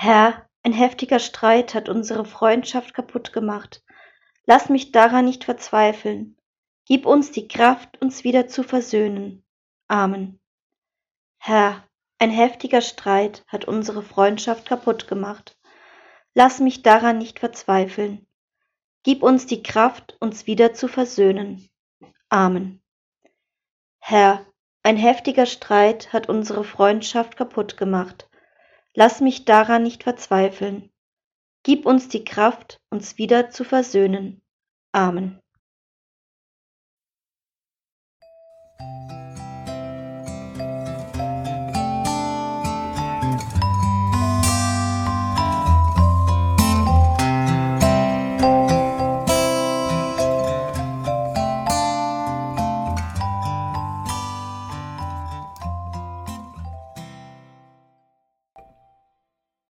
Herr, ein heftiger Streit hat unsere Freundschaft kaputt gemacht. Lass mich daran nicht verzweifeln. Gib uns die Kraft, uns wieder zu versöhnen. Amen. Herr, ein heftiger Streit hat unsere Freundschaft kaputt gemacht. Lass mich daran nicht verzweifeln. Gib uns die Kraft, uns wieder zu versöhnen. Amen. Herr, ein heftiger Streit hat unsere Freundschaft kaputt gemacht. Lass mich daran nicht verzweifeln. Gib uns die Kraft, uns wieder zu versöhnen. Amen.